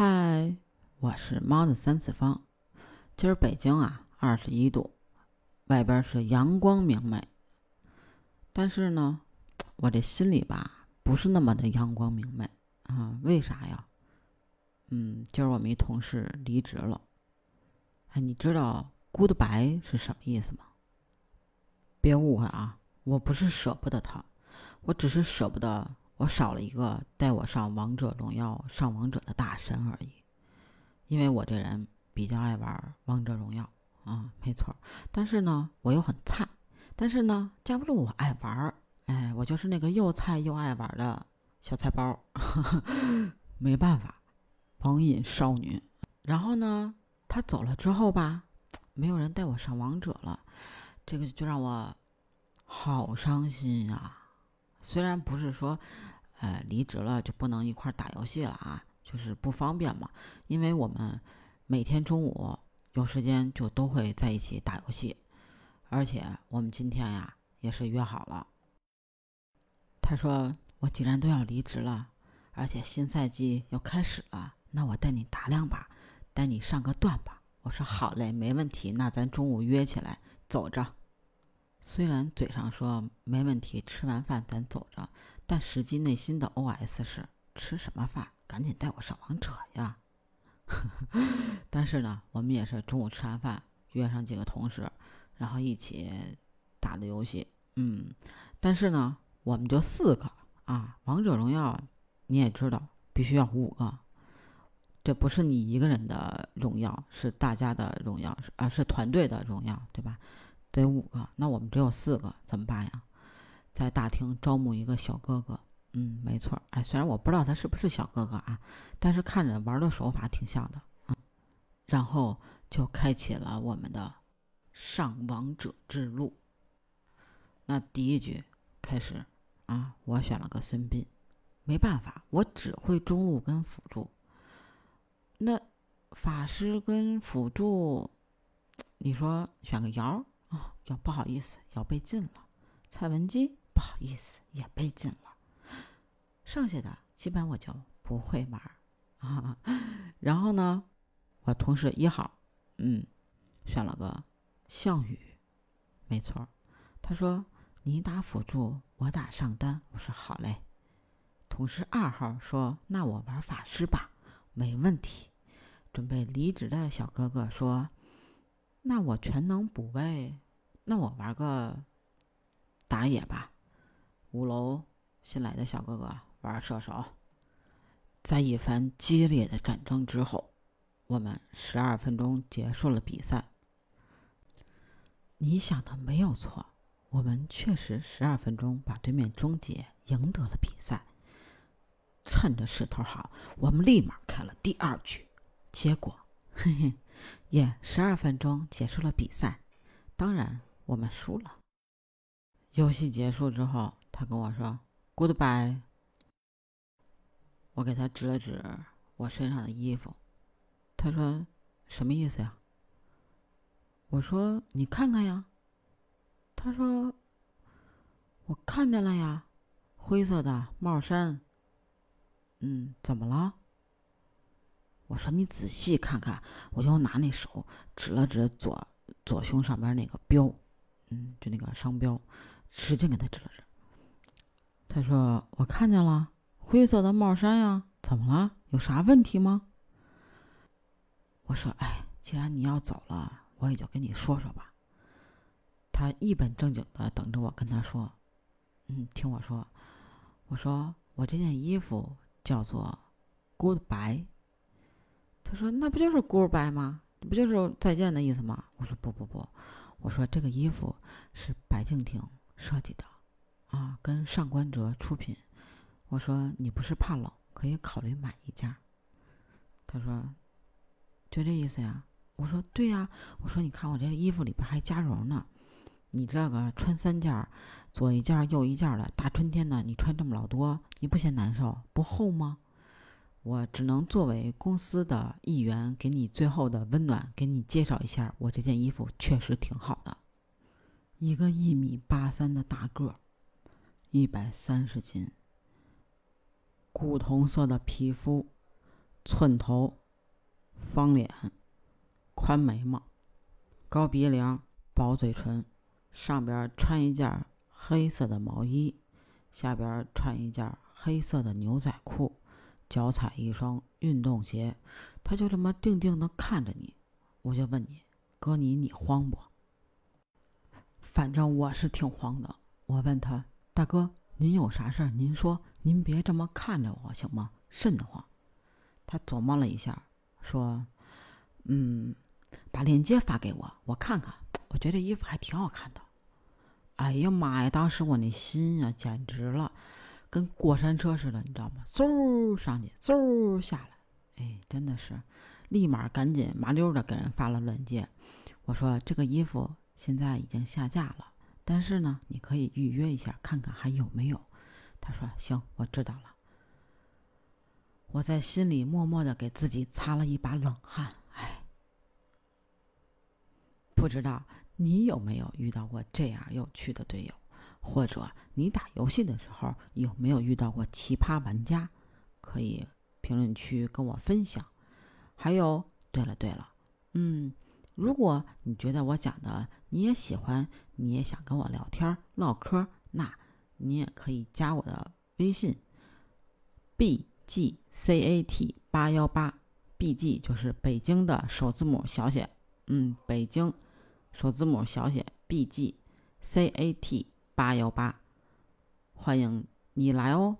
嗨，我是猫的三次方。今儿北京啊，二十一度，外边是阳光明媚。但是呢，我这心里吧，不是那么的阳光明媚啊。为啥呀？嗯，今儿我们一同事离职了。哎，你知道 “goodbye” 是什么意思吗？别误会啊，我不是舍不得他，我只是舍不得。我少了一个带我上王者荣耀、上王者的大神而已，因为我这人比较爱玩王者荣耀啊，没错。但是呢，我又很菜，但是呢，架不住我爱玩儿哎，我就是那个又菜又爱玩的小菜包，没办法，网瘾少女。然后呢，他走了之后吧，没有人带我上王者了，这个就让我好伤心呀。虽然不是说。呃，离职了就不能一块打游戏了啊，就是不方便嘛。因为我们每天中午有时间就都会在一起打游戏，而且我们今天呀也是约好了。他说：“我既然都要离职了，而且新赛季要开始了，那我带你打两把，带你上个段吧。”我说：“好嘞，没问题。那咱中午约起来走着。”虽然嘴上说没问题，吃完饭咱走着。但实际内心的 OS 是吃什么饭？赶紧带我上王者呀！但是呢，我们也是中午吃完饭，约上几个同事，然后一起打的游戏。嗯，但是呢，我们就四个啊。王者荣耀你也知道，必须要五个，这不是你一个人的荣耀，是大家的荣耀，是啊，是团队的荣耀，对吧？得五个，那我们只有四个，怎么办呀？在大厅招募一个小哥哥，嗯，没错，哎，虽然我不知道他是不是小哥哥啊，但是看着玩的手法挺像的啊。然后就开启了我们的上王者之路。那第一局开始啊，我选了个孙膑，没办法，我只会中路跟辅助。那法师跟辅助，你说选个瑶哦？要不好意思，要被禁了，蔡文姬。不好意思，也被禁了。剩下的基本我就不会玩啊。然后呢，我同事一号，嗯，选了个项羽，没错。他说你打辅助，我打上单。我说好嘞。同事二号说那我玩法师吧，没问题。准备离职的小哥哥说，那我全能补位，那我玩个打野吧。五楼新来的小哥哥玩射手，在一番激烈的战争之后，我们十二分钟结束了比赛。你想的没有错，我们确实十二分钟把对面终结，赢得了比赛。趁着势头好，我们立马开了第二局，结果，嘿嘿，也十二分钟结束了比赛。当然，我们输了。游戏结束之后。他跟我说：“Goodbye。”我给他指了指我身上的衣服，他说：“什么意思呀？”我说：“你看看呀。”他说：“我看见了呀，灰色的帽衫。”嗯，怎么了？我说：“你仔细看看。”我就拿那手指了指左左胸上边那个标，嗯，就那个商标，使劲给他指了指。他说：“我看见了灰色的帽衫呀，怎么了？有啥问题吗？”我说：“哎，既然你要走了，我也就跟你说说吧。”他一本正经的等着我跟他说：“嗯，听我说，我说我这件衣服叫做 Goodbye。”他说：“那不就是 Goodbye 吗？不就是再见的意思吗？”我说：“不不不，我说这个衣服是白敬亭设计的。”啊，跟上官哲出品。我说你不是怕冷，可以考虑买一件。他说，就这意思呀。我说对呀。我说你看我这衣服里边还加绒呢。你这个穿三件，左一件右一件的，大春天的，你穿这么老多，你不嫌难受？不厚吗？我只能作为公司的一员，给你最后的温暖，给你介绍一下，我这件衣服确实挺好的。一个一米八三的大个儿。一百三十斤，古铜色的皮肤，寸头、方脸、宽眉毛、高鼻梁、薄嘴唇，上边穿一件黑色的毛衣，下边穿一件黑色的牛仔裤，脚踩一双运动鞋。他就这么定定的看着你，我就问你，哥你你慌不？反正我是挺慌的。我问他，大哥您有啥事儿？您说，您别这么看着我行吗？瘆得慌。他琢磨了一下，说：“嗯，把链接发给我，我看看。我觉得衣服还挺好看的。”哎呀妈呀！当时我那心啊，简直了，跟过山车似的，你知道吗？嗖上去，嗖下来。哎，真的是，立马赶紧麻溜的给人发了链接。我说：“这个衣服现在已经下架了，但是呢，你可以预约一下，看看还有没有。”他说：“行，我知道了。”我在心里默默的给自己擦了一把冷汗，哎，不知道你有没有遇到过这样有趣的队友，或者你打游戏的时候有没有遇到过奇葩玩家？可以评论区跟我分享。还有，对了对了，嗯，如果你觉得我讲的你也喜欢，你也想跟我聊天唠嗑，那你也可以加我的微信，b。G C A T 八幺八，B G 就是北京的首字母小写，嗯，北京首字母小写 B G C A T 八幺八，欢迎你来哦。